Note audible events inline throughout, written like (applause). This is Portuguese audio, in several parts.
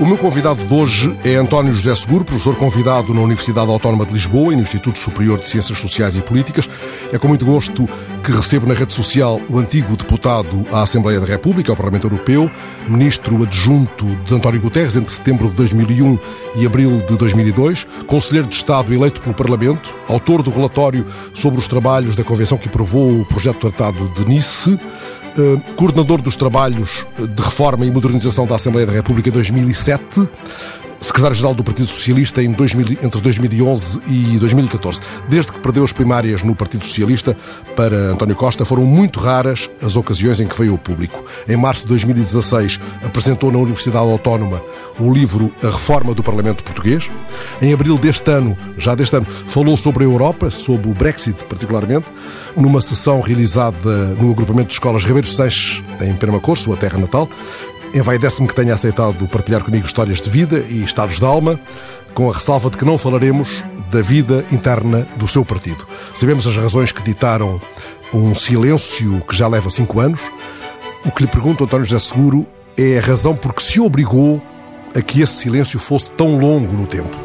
O meu convidado de hoje é António José Seguro, professor convidado na Universidade Autónoma de Lisboa e no Instituto Superior de Ciências Sociais e Políticas. É com muito gosto que recebo na rede social o antigo deputado à Assembleia da República, ao Parlamento Europeu, ministro adjunto de António Guterres entre setembro de 2001 e abril de 2002, conselheiro de Estado eleito pelo Parlamento, autor do relatório sobre os trabalhos da Convenção que aprovou o projeto de Tratado de Nice, coordenador dos trabalhos de reforma e modernização da Assembleia da República 2007, secretário-geral do Partido Socialista em 2000, entre 2011 e 2014. Desde que perdeu as primárias no Partido Socialista para António Costa, foram muito raras as ocasiões em que veio ao público. Em março de 2016, apresentou na Universidade Autónoma o livro A Reforma do Parlamento Português. Em abril deste ano, já deste ano, falou sobre a Europa, sobre o Brexit particularmente, numa sessão realizada no agrupamento de escolas Ribeiro Sanches, em Penamacor, sua terra natal. Envaidece-me que tenha aceitado partilhar comigo histórias de vida e estados de alma, com a ressalva de que não falaremos da vida interna do seu partido. Sabemos as razões que ditaram um silêncio que já leva cinco anos. O que lhe pergunto, António José Seguro, é a razão por que se obrigou a que esse silêncio fosse tão longo no tempo.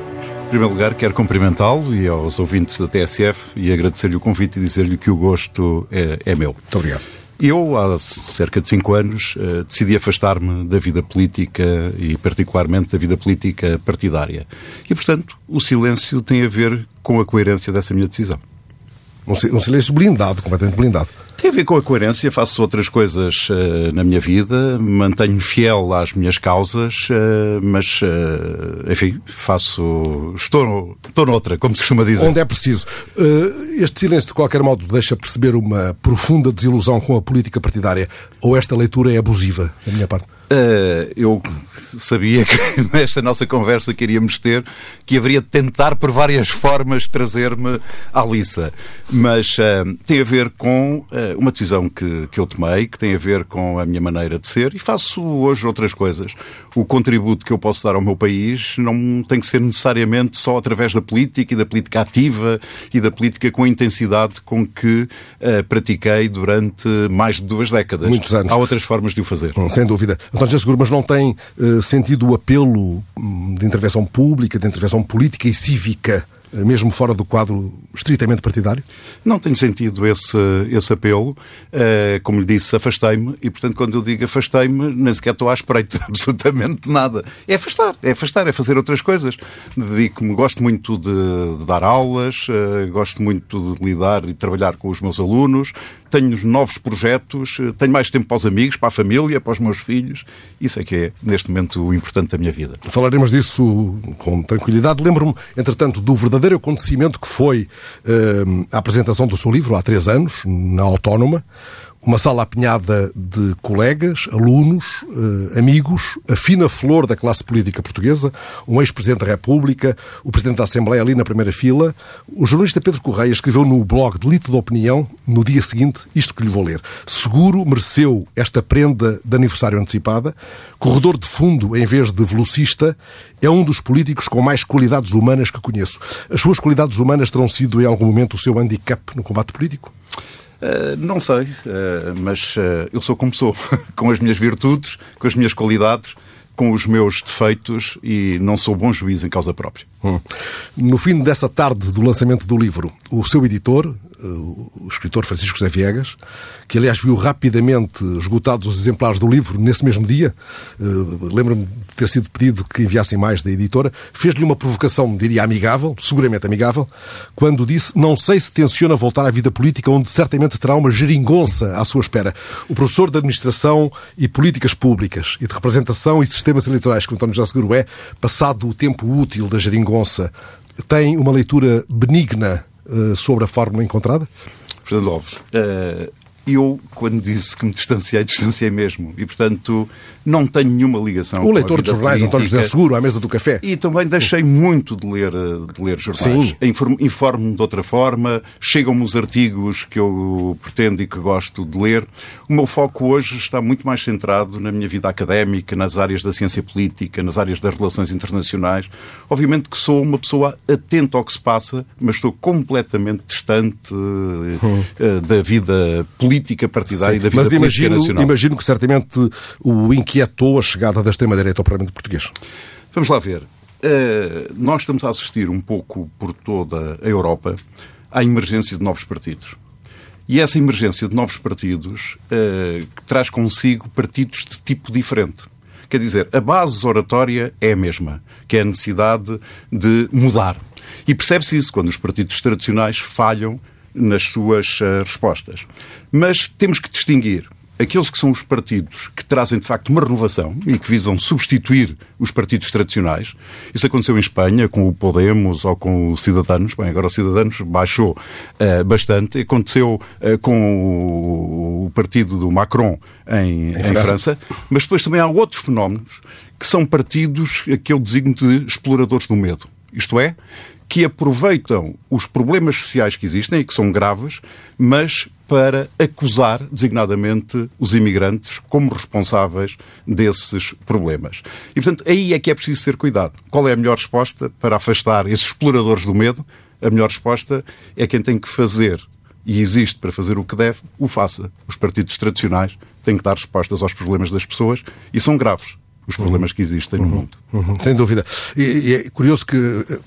Em primeiro lugar, quero cumprimentá-lo e aos ouvintes da TSF e agradecer-lhe o convite e dizer-lhe que o gosto é, é meu. Muito obrigado. Eu, há cerca de cinco anos, eh, decidi afastar-me da vida política e, particularmente, da vida política partidária. E, portanto, o silêncio tem a ver com a coerência dessa minha decisão. Um silêncio blindado, completamente blindado. Tem a ver com a coerência, faço outras coisas uh, na minha vida, mantenho-me fiel às minhas causas, uh, mas, uh, enfim, faço. Estou, estou noutra, como se costuma dizer. Onde é preciso. este silêncio, de qualquer modo, deixa perceber uma profunda desilusão com a política partidária, ou esta leitura é abusiva, da minha parte? Uh, eu sabia que (laughs) nesta nossa conversa que iríamos ter que haveria de tentar por várias formas trazer-me à liça. Mas uh, tem a ver com uh, uma decisão que, que eu tomei, que tem a ver com a minha maneira de ser e faço hoje outras coisas. O contributo que eu posso dar ao meu país não tem que ser necessariamente só através da política e da política ativa e da política com a intensidade com que pratiquei durante mais de duas décadas. Muitos anos. Há outras formas de o fazer. Hum, sem dúvida. António Seguro, mas não tem uh, sentido o apelo hum, de intervenção pública, de intervenção política e cívica eh, mesmo fora do quadro estritamente partidário? Não tenho sentido esse, esse apelo. Uh, como lhe disse, afastei-me e, portanto, quando eu digo afastei-me, nem sequer estou à espreita (laughs) absolutamente nada. É afastar, é afastar, é fazer outras coisas. Dedico-me, gosto muito de, de dar aulas, gosto muito de lidar e trabalhar com os meus alunos, tenho novos projetos, tenho mais tempo para os amigos, para a família, para os meus filhos. Isso é que é, neste momento, o importante da minha vida. Falaremos disso com tranquilidade. Lembro-me, entretanto, do verdadeiro acontecimento que foi uh, a apresentação do seu livro há três anos, na Autónoma uma sala apinhada de colegas, alunos, eh, amigos, a fina flor da classe política portuguesa, um ex-presidente da República, o presidente da Assembleia ali na primeira fila. O jornalista Pedro Correia escreveu no blog Delito de Opinião, no dia seguinte, isto que lhe vou ler. Seguro mereceu esta prenda de aniversário antecipada. Corredor de fundo em vez de velocista, é um dos políticos com mais qualidades humanas que conheço. As suas qualidades humanas terão sido em algum momento o seu handicap no combate político? Uh, não sei, uh, mas uh, eu sou como sou, (laughs) com as minhas virtudes, com as minhas qualidades, com os meus defeitos e não sou bom juiz em causa própria. Hum. No fim dessa tarde do lançamento do livro, o seu editor, o escritor Francisco José Viegas, que aliás viu rapidamente esgotados os exemplares do livro nesse mesmo dia, eh, lembro-me de ter sido pedido que enviassem mais da editora, fez-lhe uma provocação, diria amigável, seguramente amigável, quando disse: Não sei se tenciona voltar à vida política, onde certamente terá uma geringonça à sua espera. O professor de Administração e Políticas Públicas e de Representação e Sistemas Eleitorais, que António José Seguro é, passado o tempo útil da geringonça, tem uma leitura benigna eh, sobre a fórmula encontrada? Fernando Alves, uh, eu, quando disse que me distanciei, distanciei mesmo. E, portanto, não tenho nenhuma ligação O leitor de jornais, política. António José Seguro, à mesa do café. E também deixei muito de ler, de ler jornais. Informo-me de outra forma, chegam-me os artigos que eu pretendo e que gosto de ler. O meu foco hoje está muito mais centrado na minha vida académica, nas áreas da ciência política, nas áreas das relações internacionais. Obviamente que sou uma pessoa atenta ao que se passa, mas estou completamente distante hum. uh, da vida política partidária Sim, e da vida mas política imagino, nacional. imagino que certamente o inquietou a chegada da extrema-direita ao Parlamento português. Vamos lá ver. Uh, nós estamos a assistir um pouco por toda a Europa à emergência de novos partidos. E essa emergência de novos partidos uh, traz consigo partidos de tipo diferente. Quer dizer, a base oratória é a mesma, que é a necessidade de mudar. E percebe-se isso quando os partidos tradicionais falham nas suas uh, respostas. Mas temos que distinguir aqueles que são os partidos que trazem de facto uma renovação e que visam substituir os partidos tradicionais. Isso aconteceu em Espanha com o Podemos ou com o Cidadanos. Bem, agora o Cidadanos baixou uh, bastante. Aconteceu uh, com o, partido do Macron em, em, França. França. Mas depois também há outros fenómenos que são partidos que eu designo de exploradores do medo. Isto é, que aproveitam os problemas sociais que existem e que são graves, mas para acusar designadamente os imigrantes como responsáveis desses problemas. E, portanto, aí é que é preciso ter cuidado. Qual é a melhor resposta para afastar esses exploradores do medo? A melhor resposta é quem tem que fazer e existe para fazer o que deve, o faça. Os partidos tradicionais têm que dar respostas aos problemas das pessoas e são graves os problemas que existem no mundo. Uhum, sem dúvida. E, e, é curioso que eh,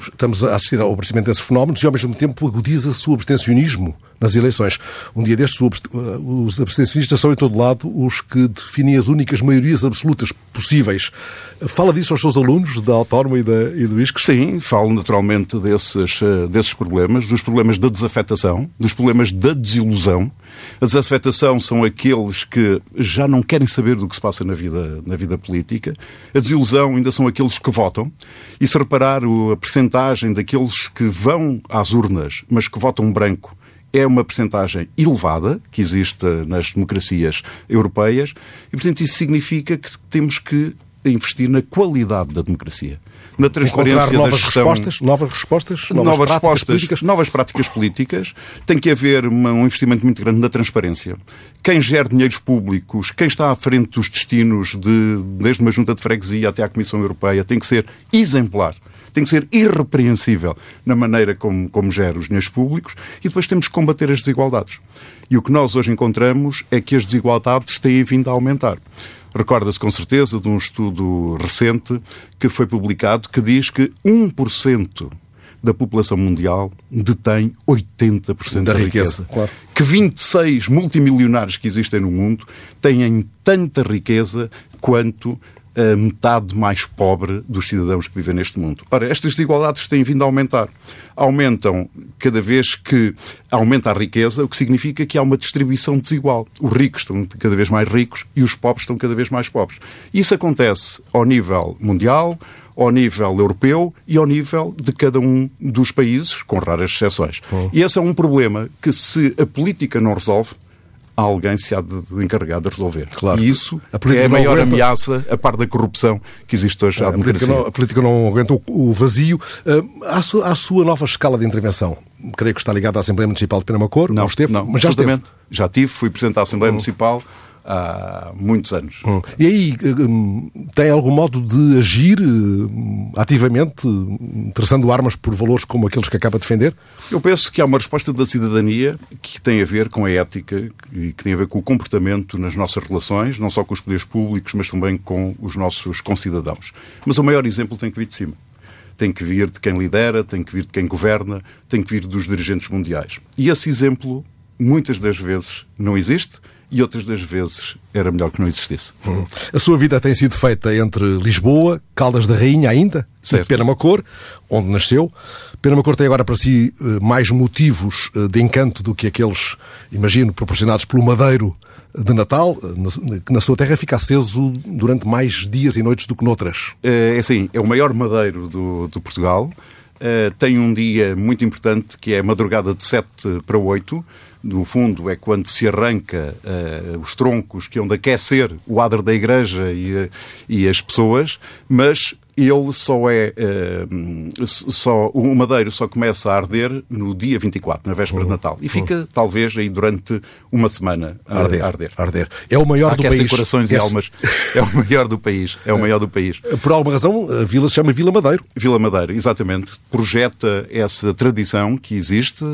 estamos a assistir ao aparecimento desses fenómenos e, ao mesmo tempo, agudiza-se o abstencionismo nas eleições. Um dia destes, eh, os abstencionistas são, em todo lado, os que definem as únicas maiorias absolutas possíveis. Fala disso aos seus alunos da Autónoma e, da, e do ISC? Sim, falo naturalmente desses, eh, desses problemas, dos problemas da desafetação, dos problemas da desilusão, a desafetação são aqueles que já não querem saber do que se passa na vida, na vida política. A desilusão ainda são aqueles que votam. E se reparar a percentagem daqueles que vão às urnas, mas que votam branco, é uma percentagem elevada que existe nas democracias europeias e, portanto, isso significa que temos que investir na qualidade da democracia na transparência novas da gestão. Respostas, novas respostas, novas, novas respostas, políticas. novas práticas políticas. Tem que haver uma, um investimento muito grande na transparência. Quem gera dinheiros públicos, quem está à frente dos destinos de, desde uma junta de freguesia até à Comissão Europeia, tem que ser exemplar tem que ser irrepreensível na maneira como, como gera os dinheiros públicos e depois temos que combater as desigualdades. E o que nós hoje encontramos é que as desigualdades têm vindo a aumentar. Recorda-se com certeza de um estudo recente que foi publicado que diz que 1% da população mundial detém 80% da, da riqueza. riqueza. Claro. Que 26 multimilionários que existem no mundo têm tanta riqueza quanto a metade mais pobre dos cidadãos que vivem neste mundo. Ora, estas desigualdades têm vindo a aumentar. Aumentam cada vez que aumenta a riqueza, o que significa que há uma distribuição desigual. Os ricos estão cada vez mais ricos e os pobres estão cada vez mais pobres. Isso acontece ao nível mundial, ao nível europeu e ao nível de cada um dos países, com raras exceções. Hum. E esse é um problema que, se a política não resolve, alguém se há de encarregar de resolver. Claro. E isso é a maior aguenta... ameaça, a par da corrupção que existe hoje à a democracia. Política não, a política não aguenta o, vazio. Uh, à, sua, à sua nova escala de intervenção, creio que está ligada à Assembleia Municipal de Penamacor, não, não esteve, não, mas já esteve. Já tive, fui Presidente da Assembleia uhum. Municipal há muitos anos. Hum. E aí, hum, tem algum modo de agir hum, ativamente, traçando armas por valores como aqueles que acaba de defender? Eu penso que há uma resposta da cidadania que tem a ver com a ética e que tem a ver com o comportamento nas nossas relações, não só com os poderes públicos, mas também com os nossos concidadãos. Mas o maior exemplo tem que vir de cima tem que vir de quem lidera, tem que vir de quem governa, tem que vir dos dirigentes mundiais. E esse exemplo, muitas das vezes, não existe e outras das vezes era melhor que não existisse. Hum. A sua vida tem sido feita entre Lisboa, Caldas da Rainha ainda, certo. e Penamacor, onde nasceu. Penamacor tem agora para si eh, mais motivos eh, de encanto do que aqueles, imagino, proporcionados pelo Madeiro de Natal, eh, que na sua terra fica aceso durante mais dias e noites do que noutras. É assim, é o maior madeiro do, do Portugal. tem um dia muito importante que é a madrugada de 7 para 8, no fundo, é quando se arranca uh, os troncos que hão de aquecer o adro da igreja e, uh, e as pessoas, mas ele só é. Uh, só, o madeiro só começa a arder no dia 24, na véspera uhum. de Natal. E fica, uhum. talvez, aí durante uma semana a arder. Arder. arder. É o maior do país. corações Esse... e almas. É o maior do país. É o maior do país. (laughs) Por alguma razão, a vila se chama Vila Madeiro. Vila Madeiro, exatamente. Projeta essa tradição que existe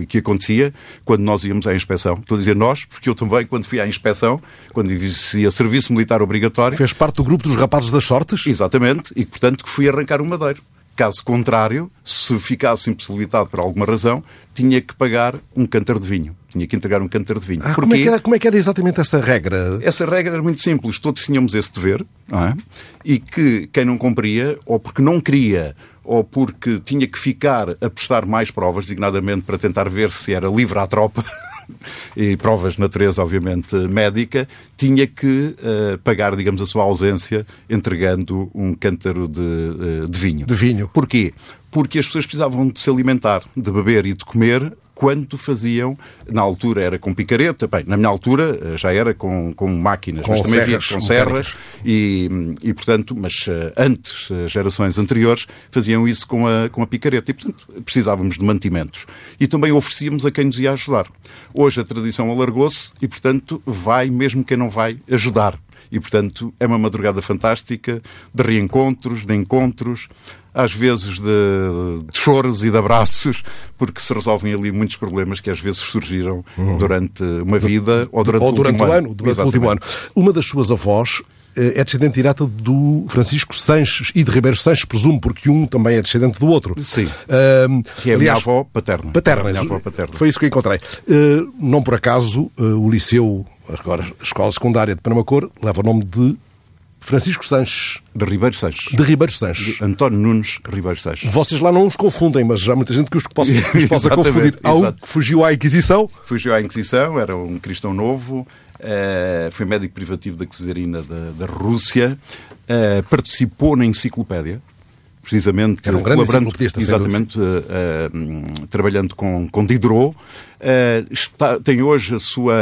e que acontecia quando nós íamos à inspeção. Estou a dizer nós, porque eu também, quando fui à inspeção, quando existia serviço militar obrigatório. Fez parte do grupo dos rapazes das sortes? Exatamente e, portanto, que fui arrancar o madeiro. Caso contrário, se ficasse impossibilitado por alguma razão, tinha que pagar um cântaro de vinho. Tinha que entregar um cântaro de vinho. Ah, como, é era, como, é que era, exatamente essa regra? Essa regra era muito simples. Todos tínhamos esse dever, é? e que quem não cumpria, ou porque não queria, ou porque tinha que ficar a prestar mais provas, designadamente para tentar ver se era livre à tropa, (laughs) e provas de natureza, obviamente, médica, tinha que uh, pagar, digamos, a sua ausência entregando um cântaro de, uh, de vinho. De vinho. Porquê? Porque as pessoas precisavam de se alimentar, de beber e de comer quanto faziam, na altura era com picareta, bem, na minha altura eh, já era com, com máquinas, com mas também serras, havia com serras e, e, portanto, mas eh, antes, as gerações anteriores faziam isso com a, com a picareta e, portanto, precisávamos de mantimentos. E também oferecíamos a quem nos ia ajudar. Hoje a tradição alargou-se e, portanto, vai mesmo quem não vai ajudar. E, portanto, é uma madrugada fantástica de reencontros, de encontros, às vezes de, de, choros e de abraços, porque se resolvem ali muitos problemas que às vezes surgiram uhum. durante uma vida ou durante, ou durante o, ano. ano. Durante o último ano. Uma das suas avós eh, é descendente direta do Francisco Sanches e de Ribeiro Sanches, presumo, porque um também é descendente do outro. Sim. Uh, que é a aliás, minha avó paterna. Paterna. minha avó paterna. Foi isso que encontrei. Uh, não por acaso, uh, o liceu, agora a escola secundária de Penamacor, leva o nome de Francisco Sanches. De Ribeiro Sanches. De Ribeiro Sanches. De António Nunes Ribeiro Sanches. Vocês lá não os confundem, mas há muita gente que os possa, (laughs) os possa confundir. Há um que fugiu à Inquisição. Fugiu à Inquisição, era um cristão novo, uh, foi médico privativo da Czarina da, da Rússia, uh, participou na enciclopédia precisamente Era um grande enciclopedista, exatamente, uh, uh, trabalhando com, com Diderot. Uh, está, tem hoje a sua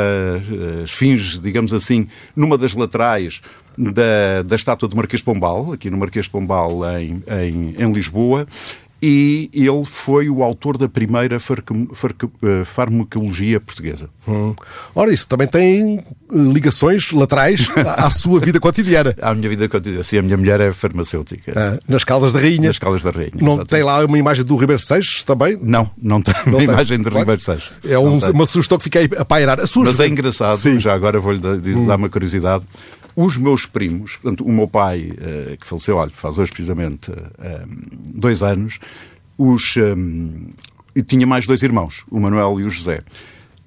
esfinge, digamos assim, numa das laterais da, da estátua do Marquês de Pombal, aqui no Marquês de Pombal, em, em, em Lisboa e ele foi o autor da primeira eh, farmacologia portuguesa. Hum. Ora, isso também tem eh, ligações laterais à sua vida cotidiana. (laughs) À minha vida cotidiana. Sim, a minha mulher é farmacêutica. Ah, nas Caldas da Rainha. Nas Caldas da Rainha. Não exatamente. tem lá uma imagem do Ribeiro Seixas também? Não, não tem não uma tem. imagem de Ribeiro Seixas. É um, uma sugestão que fiquei a pairar. A Mas é engraçado, Sim. já agora vou-lhe dar, hum. dar uma curiosidade. Os meus primos, portanto, o meu pai, uh, que faleceu, olha, faz hoje precisamente uh, dois anos, os, um, tinha mais dois irmãos, o Manuel e o José,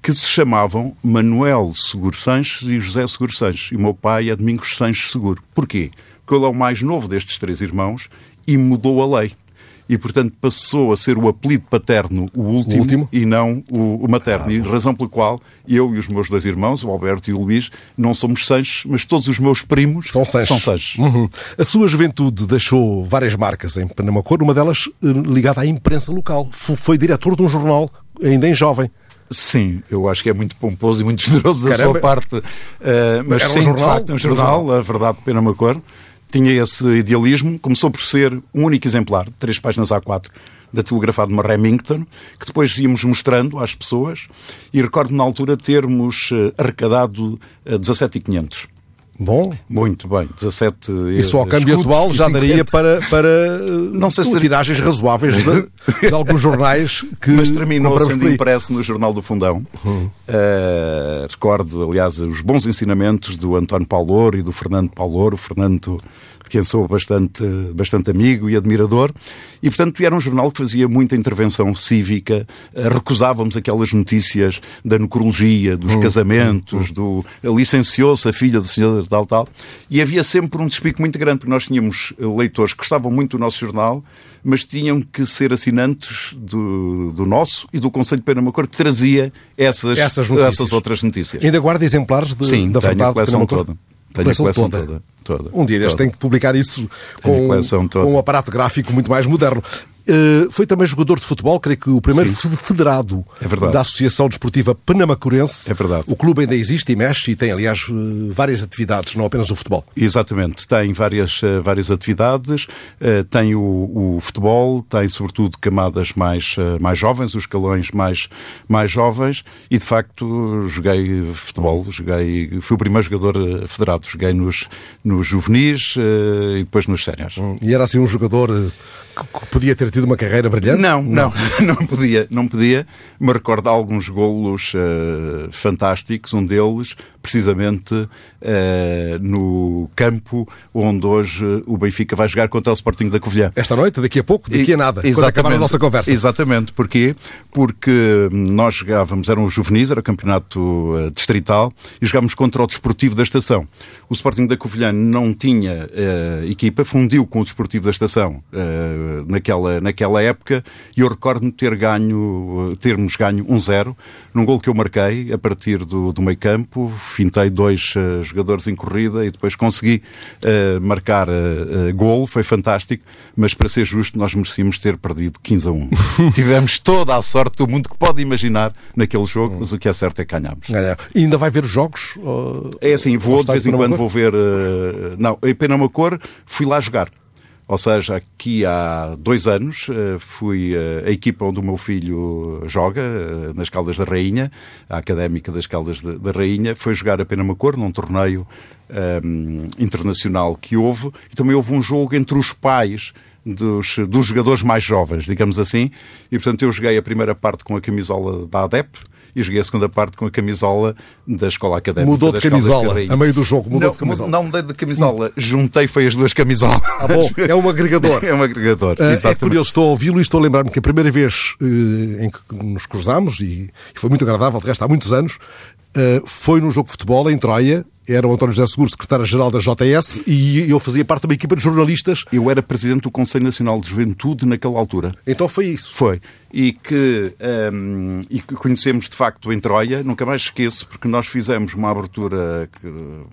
que se chamavam Manuel Seguro Sanches e José Seguro Sanches. E o meu pai é Domingos Sanches Seguro. Porquê? Porque ele é o mais novo destes três irmãos e mudou a lei e, portanto, passou a ser o apelido paterno o último, o último? e não o, o materno. Ah. E razão pela qual eu e os meus dois irmãos, o Alberto e o Luís, não somos Sanches, mas todos os meus primos são Sanches. São Sanches. Uhum. A sua juventude deixou várias marcas em Panamacor, uma delas eh, ligada à imprensa local. Foi diretor de um jornal, ainda em jovem. Sim, eu acho que é muito pomposo e muito generoso da Caramba. sua parte. Uh, mas Era sim, um jornal, de facto, um jornal, a verdade, Penamacor tinha esse idealismo, começou por ser um único exemplar, três páginas A4, da telegrafado de Remington, que depois íamos mostrando às pessoas, e recordo na altura termos eh, arrecadado 17,500. Bom. Muito bem. 17 Isso ao câmbio atual já daria para, para (laughs) não sei se tiragens razoáveis de, de, alguns jornais que. Mas terminou sendo impresso no Jornal do Fundão. Uhum. Uh, recordo, aliás, os bons ensinamentos do António Paulor e do Fernando Paulor. O Fernando de quem sou bastante, bastante amigo e admirador, e portanto era um jornal que fazia muita intervenção cívica, eh, recusávamos aquelas notícias da necrologia, dos hum, casamentos, hum, hum. do licenciou-se a filha do senhor tal, tal, e havia sempre um despico muito grande, porque nós tínhamos leitores que gostavam muito do nosso jornal, mas tinham que ser assinantes do, do nosso e do Conselho de Pernambuco que trazia essas, essas, essas, outras notícias. Ainda guarda exemplares de, Sim, da verdade a coleção toda. Tenho a coleção toda. toda. Um dia deste tem que publicar isso com, com um aparato gráfico muito mais moderno. Uh, foi também jogador de futebol, creio que o primeiro Sim. federado é da Associação Desportiva Panamacurense. É verdade. O clube ainda existe e mexe e tem, aliás, uh, várias atividades, não apenas o futebol. Exatamente. Tem várias, uh, várias atividades. tem o, o, futebol, tem sobretudo camadas mais, mais jovens, os escalões mais, mais jovens e, de facto, joguei futebol. Joguei, fui o primeiro jogador federado. Joguei nos, nos juvenis e depois nos séniores. Hum, e era assim um jogador que podia ter tido uma carreira brilhante? Não, não, não, (laughs) não podia, não podia. Me recordo alguns golos uh, fantásticos, um deles precisamente uh, no campo onde hoje o Benfica vai jogar contra o Sporting da Covilhã. Esta noite, daqui a pouco, daqui a nada, quando acabar a nossa conversa. Exatamente, porquê? Porque nós jogávamos, eram os juvenis, era o campeonato uh, distrital, e jogávamos contra o Desportivo da Estação. O Sporting da Covilhã não tinha uh, equipa, fundiu com o Desportivo da Estação naquela, naquela época, e eu recordo-me ter ganho, termos ganho 1-0, num gol que eu marquei a partir do, do meio campo, fintei dois uh, jogadores em corrida e depois consegui uh, marcar uh, gol, foi fantástico, mas para ser justo, nós merecíamos ter perdido 15 a 1. (laughs) Tivemos toda a sorte do mundo que pode imaginar naquele jogo, mas o que é certo é que ganhámos. E ainda vai ver os jogos? É assim, vou de vez em quando vou ver. Não, em Penamacor fui lá jogar. Ou seja, aqui há dois anos eh, fui eh, a equipa onde o meu filho joga, eh, nas Caldas da Rainha, a Académica das Caldas da Rainha, foi jogar a Penamacor num torneio um, internacional que houve, e também houve um jogo entre os pais dos, dos jogadores mais jovens, digamos assim, e portanto eu joguei a primeira parte com a camisola da ADEP, e joguei a segunda parte com a camisola da escola académica. Mudou de camisola a meio do jogo, mudou não, de camisola. Não mudei de camisola, juntei foi as duas camisolas. Ah, bom, é um agregador. (laughs) é um agregador, uh, É curioso, estou a ouvi-lo e estou a lembrar-me que a primeira vez uh, em que nos cruzámos, e, e foi muito agradável, de resto há muitos anos, uh, foi num jogo de futebol em Troia, era o António José Seguro, secretário-geral da JS, e eu fazia parte de uma equipa de jornalistas. Eu era presidente do Conselho Nacional de Juventude naquela altura. Então foi isso. Foi. E que, um, e que conhecemos de facto em Troia, nunca mais esqueço, porque nós fizemos uma abertura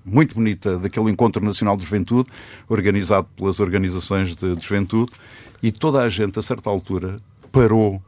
muito bonita daquele Encontro Nacional de Juventude, organizado pelas organizações de, de juventude, e toda a gente, a certa altura, parou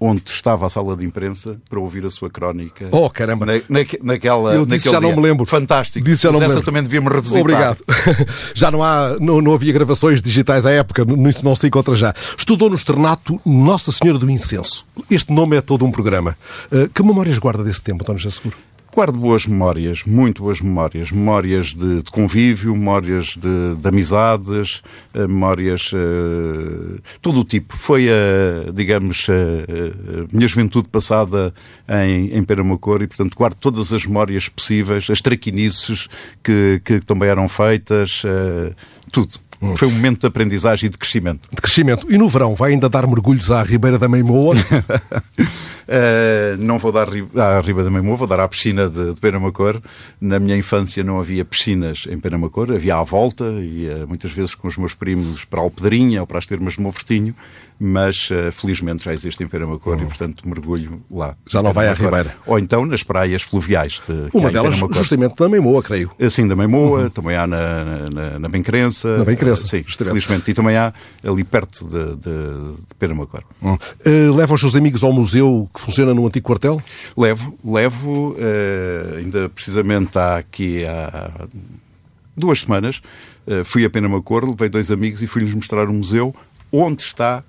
onde estava a sala de imprensa para ouvir a sua crónica. Oh, caramba! Na, na, naquela, Eu disse já dia. não me lembro. Fantástico. Disse já não Mas essa também devia-me revisitar. Obrigado. (laughs) já não há, não, não havia gravações digitais à época, isso não se encontra já. Estudou no externato Nossa Senhora do Incenso. Este nome é todo um programa. Uh, que memórias guarda desse tempo, António José Seguro? Guardo boas memórias, muito boas memórias. Memórias de, de convívio, memórias de, de amizades, eh, memórias. Uh, todo o tipo. Foi, a, digamos, a, a, minha juventude passada em, em Peramacor e, portanto, guardo todas as memórias possíveis, as traquinices que, que também eram feitas, uh, tudo. Hum. Foi um momento de aprendizagem e de crescimento. De crescimento. E no verão vai ainda dar mergulhos à Ribeira da Meimoa? (laughs) Uh, não vou dar à Riba da Meimoa, vou dar à piscina de, de Penamacor. Na minha infância não havia piscinas em Penamacor, havia à volta, e uh, muitas vezes com os meus primos para Alpedrinha ou para as termas de Monfortinho, mas uh, felizmente já existe em Penamacor uhum. e, portanto, mergulho lá. Já não vai à Ribeira. Ou então nas praias fluviais. De, Uma delas, justamente, na Meimoa, creio. Sim, da Meimoa, uhum. também há na, na, na Bencrença. Na Bencrença. sim, justamente. felizmente. E também há ali perto de, de, de Penamacor. Uhum. leva os seus amigos ao museu que funciona no antigo quartel? Levo, levo. ainda precisamente há aqui há duas semanas fui a Penamacor, levei dois amigos e fui-lhes mostrar um museu onde está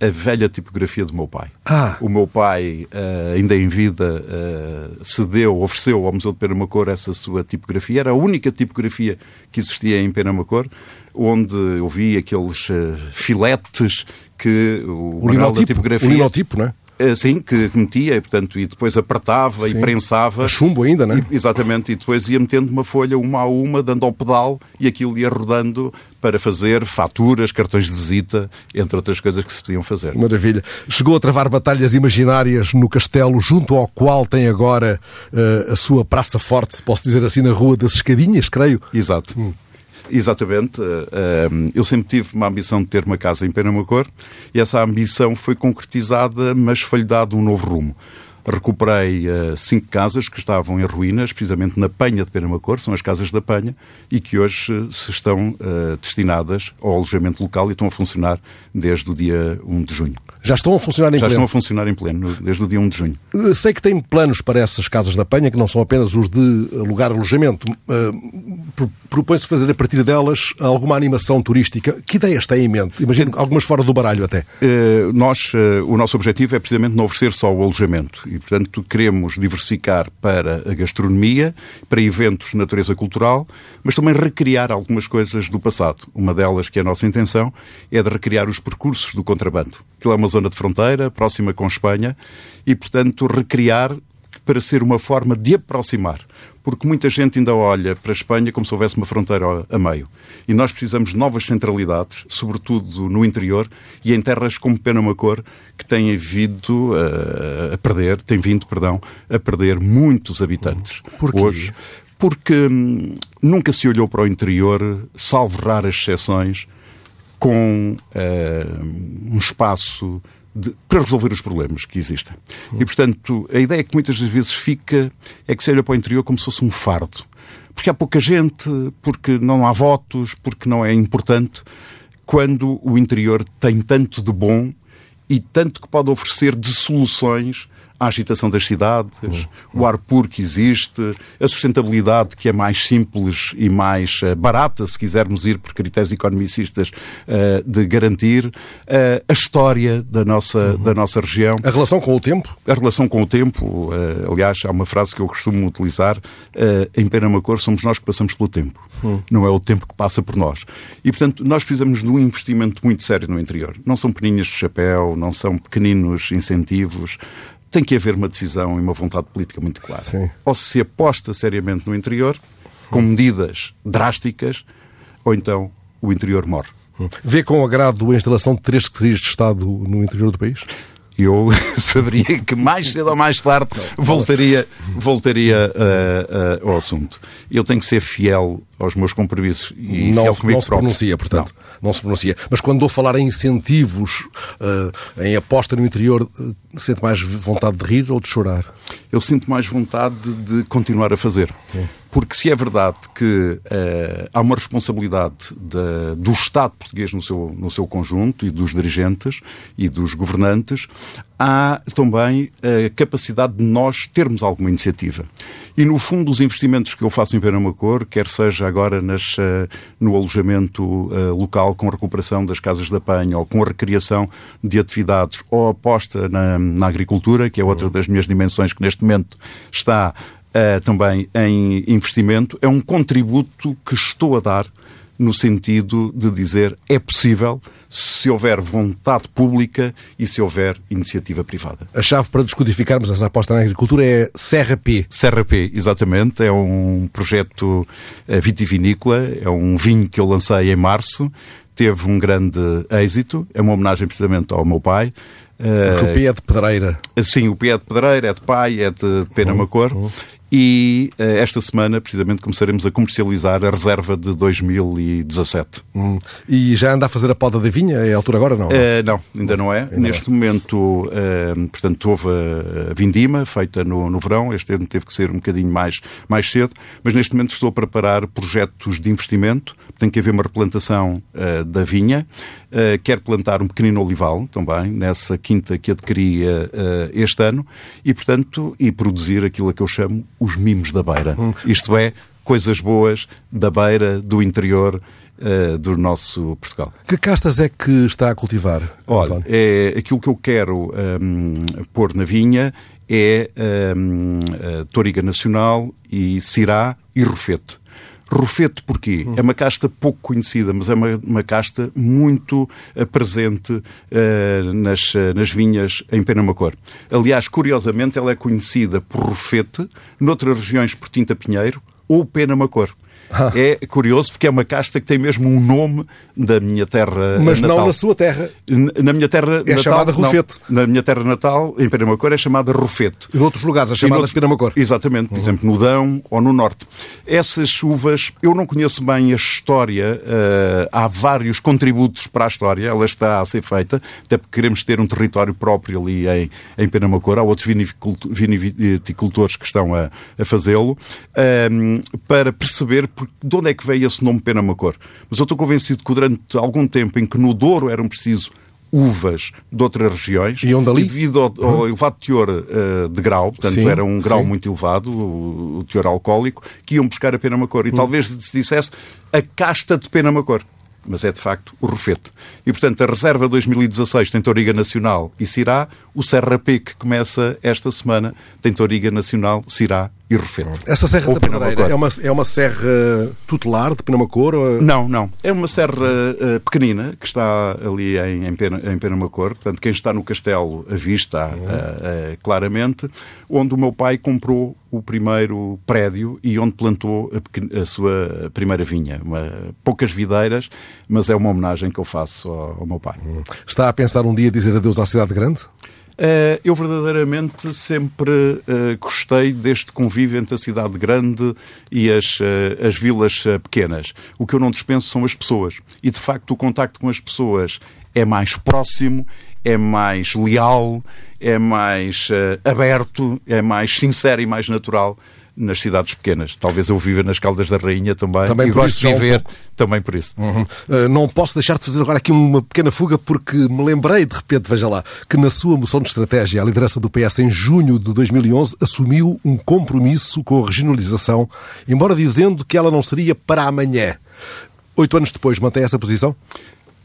a velha tipografia do meu pai. Ah. O meu pai, uh, ainda em vida, uh, cedeu, ofereceu ao Museu de Penamacor essa sua tipografia. Era a única tipografia que existia em Penamacor, onde eu vi aqueles uh, filetes que o, o manual da tipografia... O linotipo, não é? Sim, que metia, e, portanto, e depois apertava Sim. e prensava. A chumbo ainda, não é? E, exatamente, e depois ia metendo uma folha uma a uma, dando ao pedal, e aquilo ia rodando para fazer faturas, cartões de visita, entre outras coisas que se podiam fazer. Maravilha. Chegou a travar batalhas imaginárias no castelo, junto ao qual tem agora uh, a sua praça forte, se posso dizer assim, na Rua das Escadinhas, creio. Exato. Hum. Exatamente. Eu sempre tive uma ambição de ter uma casa em Penamacor e essa ambição foi concretizada, mas foi-lhe dado um novo rumo. recuperei uh, cinco casas que estavam em ruínas, precisamente na Penha de Penamacor, são as casas da Penha, e que hoje uh, se estão destinadas ao alojamento local e estão a funcionar desde o dia 1 de junho. Já estão a funcionar em Já pleno? estão a funcionar em pleno, desde o dia 1 de junho. Sei que tem planos para essas casas da Penha, que não são apenas os de lugar alojamento. Propõe-se fazer a partir delas alguma animação turística. Que ideias tem em mente? Imagino algumas fora do baralho até. Nós, o nosso objetivo é precisamente não oferecer só o alojamento e, portanto, queremos diversificar para a gastronomia, para eventos de natureza cultural, mas também recriar algumas coisas do passado. Uma delas, que é a nossa intenção, é de recriar os percursos do contrabando. Aquilo é uma zona de fronteira, próxima com Espanha, e, portanto, recriar para ser uma forma de aproximar. Porque muita gente ainda olha para a Espanha como se houvesse uma fronteira a meio. E nós precisamos de novas centralidades, sobretudo no interior e em terras como Penamacor, que têm vindo a, a perder, tem vindo, perdão, a perder muitos habitantes. Porquê? Hoje, porque hum, nunca se olhou para o interior, salvo raras exceções, com uh, um espaço de, para resolver os problemas que existem. E, portanto, a ideia que muitas das vezes fica é que se olha para o interior como se fosse um fardo. Porque há pouca gente, porque não há votos, porque não é importante, quando o interior tem tanto de bom e tanto que pode oferecer de soluções a agitação das cidades, o ar puro que existe, a sustentabilidade que é mais simples e mais uh, barata, se quisermos ir por critérios economicistas, uh, de garantir, uh, a história da nossa, uhum. da nossa região. A relação com o tempo? A relação com o tempo, aliás, há uma frase que eu costumo utilizar, em Penamacor somos nós que passamos pelo tempo, não é o tempo que passa por nós. E, portanto, nós precisamos de um investimento muito sério no interior. Não são peninhas de chapéu, não são pequeninos incentivos, tem que haver uma decisão e uma vontade política muito clara. Sim. Ou se aposta seriamente no interior, com medidas drásticas, ou então o interior morre. Vê com agrado a instalação de três secretarias de Estado no interior do país? Eu (laughs) saberia que mais cedo ou mais tarde voltaria, voltaria uh, uh, ao assunto. Eu tenho que ser fiel aos meus compromissos e não, fiel comigo não se próprio. pronuncia, portanto. Não. não. se pronuncia. Mas quando dou falar em incentivos, uh, em aposta no interior, sente mais vontade de rir ou de chorar? Eu sinto mais vontade de continuar a fazer. Sim. Porque se é verdade que uh, há uma responsabilidade de, do Estado português no seu, no seu conjunto e dos dirigentes e dos governantes, há também a capacidade de nós termos alguma iniciativa. E, no fundo, os investimentos que eu faço em Penamacor, quer seja agora nas, uh, no alojamento uh, local com a recuperação das casas da Penha ou com a recriação de atividades ou aposta na, na agricultura, que é outra das minhas dimensões que neste momento está uh, também em investimento, é um contributo que estou a dar no sentido de dizer é possível se houver vontade pública e se houver iniciativa privada. A chave para descodificarmos essa aposta na agricultura é Serra P. Serra P, exatamente. É um projeto eh, vitivinícola, é um vinho que eu lancei em março, teve um grande êxito, é uma homenagem precisamente ao meu pai. Porque o P é de pedreira. Sim, o P é de pedreira, é de pai, é de pena macor. Uhum. E uh, esta semana, precisamente, começaremos a comercializar a reserva de 2017. Hum. E já anda a fazer a poda da vinha? É a altura agora, não? Uh, não, ainda não é. Ainda Neste é. momento, uh, portanto, houve a vindima feita no, no verão. Este ano teve que ser um bocadinho mais, mais cedo. Mas neste momento estou a preparar projetos de investimento. Tem que haver uma replantação da vinha. Uh, quer plantar um pequenino olival também, nessa quinta que adquiri uh, este ano, e, portanto, e produzir aquilo a que eu chamo os mimos da beira. Hum. Isto é, coisas boas da beira, do interior, uh, do nosso Portugal. Que castas é que está a cultivar? Olha, é, aquilo que eu quero um, pôr na vinha é um, Toriga Nacional e Cirá e Rufete. Rufete porquê? Hum. É uma casta pouco conhecida, mas é uma, uma casta muito uh, presente uh, nas, uh, nas vinhas em Penamacor. Aliás, curiosamente, ela é conhecida por Rufete, noutras regiões por Tinta Pinheiro ou Penamacor. Ah. É curioso porque é uma casta que tem mesmo um nome da minha terra Mas natal. não na sua terra. Na minha terra é natal, chamada Rufete. Não, na minha terra natal, em Penamacor, é chamada Rufete. E noutros lugares é chamada noutros, Penamacor. Exatamente, por uhum. exemplo, no Dão ou no Norte. Essas chuvas, eu não conheço bem a história, uh, há vários contributos para a história, ela está a ser feita, até porque queremos ter um território próprio ali em, em Penamacor, há outros viticultores que estão a, a fazê-lo, um, para perceber de onde é que veio esse nome Penamacor. Mas eu estou convencido que durante algum tempo em que no Douro eram preciso uvas de outras regiões e, onde ali? devido ao, ao elevado teor uh, de grau, portanto sim, era um grau sim. muito elevado, o, o, teor alcoólico, que iam buscar a Penamacor. E hum. talvez se dissesse a casta de Penamacor mas é de facto o Rufete. E, portanto, a reserva 2016 tem Toriga Nacional e Cirá, o Serra P, que começa esta semana, tem Toriga Nacional, Cirá e Rufete. Essa Serra Ou da Pedreira é uma, é uma serra tutelar de Penamacor? Ou... Não, não. É uma serra uh, pequenina que está ali em, em, Pena, em Penamacor. Portanto, quem está no castelo avista uhum. uh, uh, claramente, onde o meu pai comprou o primeiro prédio e onde plantou a, a sua primeira vinha. Uma, poucas videiras, mas é uma homenagem que eu faço ao, ao meu pai. Está a pensar um dia dizer adeus à cidade grande? Uh, eu verdadeiramente sempre uh, gostei deste convívio entre a cidade grande e as, uh, as vilas pequenas. O que eu não dispenso são as pessoas. E, de facto, o contacto com as pessoas é mais próximo, é mais leal, é mais aberto, é mais sincero e mais natural nas cidades pequenas. Talvez eu viva nas Caldas da Rainha também, também e gosto de viver um também por isso. Uhum. Uh, não posso deixar de fazer agora aqui uma pequena fuga porque me lembrei de repente, veja lá, que na sua moção de estratégia a liderança do PS em junho de 2011 assumiu um compromisso com a regionalização, embora dizendo que ela não seria para amanhã. Oito anos depois, mantém essa posição?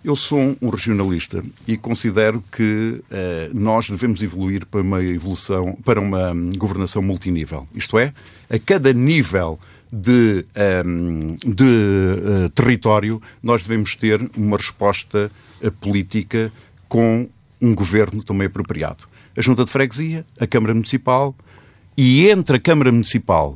Eu sou um regionalista e considero que eh, nós devemos evoluir para uma evolução, para uma hum, governação multinível. Isto é, a cada nível de, um, de uh, território, nós devemos ter uma resposta uh, política com um governo também apropriado. A Junta de Freguesia, a Câmara Municipal e entre a Câmara Municipal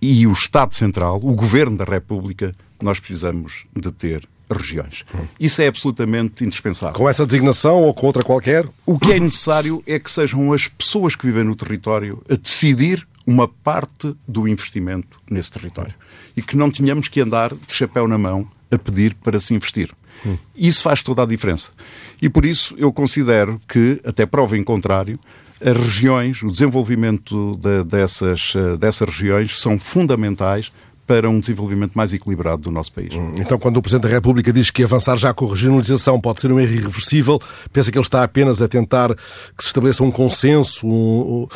e o Estado Central, o Governo da República, nós precisamos de ter regiões. Isso é absolutamente indispensável. Com essa designação ou com outra qualquer? O que é necessário é que sejam as pessoas que vivem no território a decidir uma parte do investimento nesse território. E que não tenhamos que andar de chapéu na mão a pedir para se investir. Isso faz toda a diferença. E por isso eu considero que, até prova em contrário, as regiões, o desenvolvimento de, dessas, eh, dessas regiões são fundamentais para um desenvolvimento mais equilibrado do nosso país. Hum, então, quando o Presidente da República diz que avançar já com a regionalização pode ser um erro irreversível, pensa que ele está apenas a tentar que se estabeleça um consenso ou,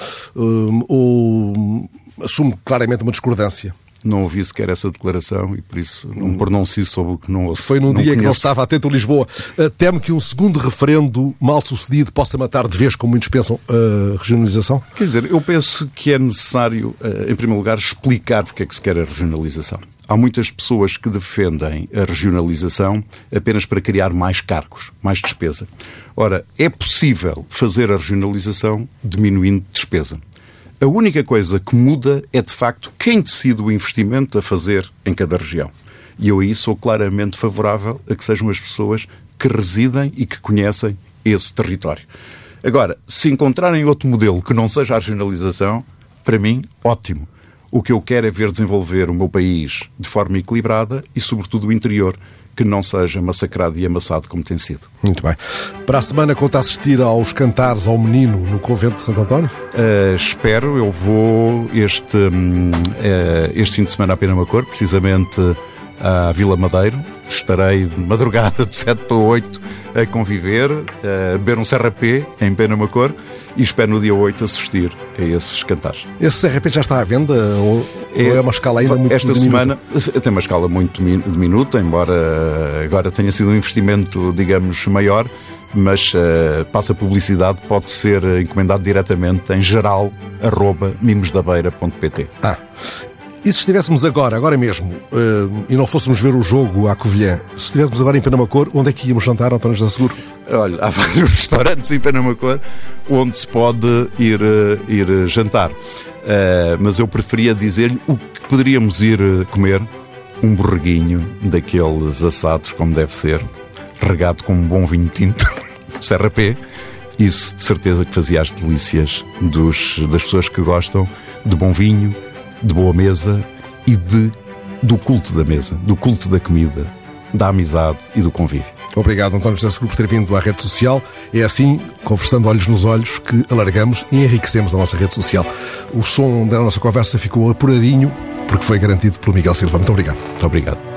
ou assume claramente uma discordância? Não ouvi sequer essa declaração e por isso não pronuncio sobre o que não ouço. Foi num dia conheço. que não estava atento a Lisboa. Uh, teme que um segundo referendo mal sucedido possa matar de vez, como muitos pensam, a regionalização? Quer dizer, eu penso que é necessário, uh, em primeiro lugar, explicar porque é que se quer a regionalização. Há muitas pessoas que defendem a regionalização apenas para criar mais cargos, mais despesa. Ora, é possível fazer a regionalização diminuindo despesa. A única coisa que muda é, de facto, quem decide o investimento a fazer em cada região. E eu aí sou claramente favorável a que sejam as pessoas que residem e que conhecem esse território. Agora, se encontrarem outro modelo que não seja a regionalização, para mim, ótimo. O que eu quero é ver desenvolver o meu país de forma equilibrada e, sobretudo, o interior que não seja massacrado e amassado como tem sido. Muito bem. Para a semana conta assistir aos cantares ao menino no convento de Santo António? Uh, espero, eu vou este, uh, este fim de semana a Penamacor, precisamente à Vila Madeiro. Estarei de madrugada de 7 para 8 a conviver, a beber um serrapé em Penamacor e espero no dia 8 assistir a esses cantares. Esse CRP já está à venda ou é, é uma escala ainda muito Esta diminuta? semana tem uma escala muito diminuta, embora agora tenha sido um investimento, digamos, maior, mas uh, passa publicidade, pode ser encomendado diretamente em geral, arroba mimosdabeira.pt. Ah, e se estivéssemos agora, agora mesmo, uh, e não fôssemos ver o jogo à Covilhã, se estivéssemos agora em Penamacor, onde é que íamos jantar, António José Seguro? Olha, há (laughs) vários restaurantes em Penamacor onde se pode ir, uh, ir jantar. Uh, mas eu preferia dizer-lhe o que poderíamos ir comer um borreguinho daqueles assados como deve ser, regado com um bom vinho tinto, (laughs) Serra P. Isso de certeza que fazia as delícias dos, das pessoas que gostam de bom vinho, de boa mesa e de, do culto da mesa, do culto da comida, da amizade e do convívio. Obrigado, António José Seguro, por ter vindo à rede social. É assim, conversando olhos nos olhos, que alargamos e enriquecemos a nossa rede social. O som da nossa conversa ficou apuradinho, porque foi garantido pelo Miguel Silva. Muito obrigado. Muito obrigado.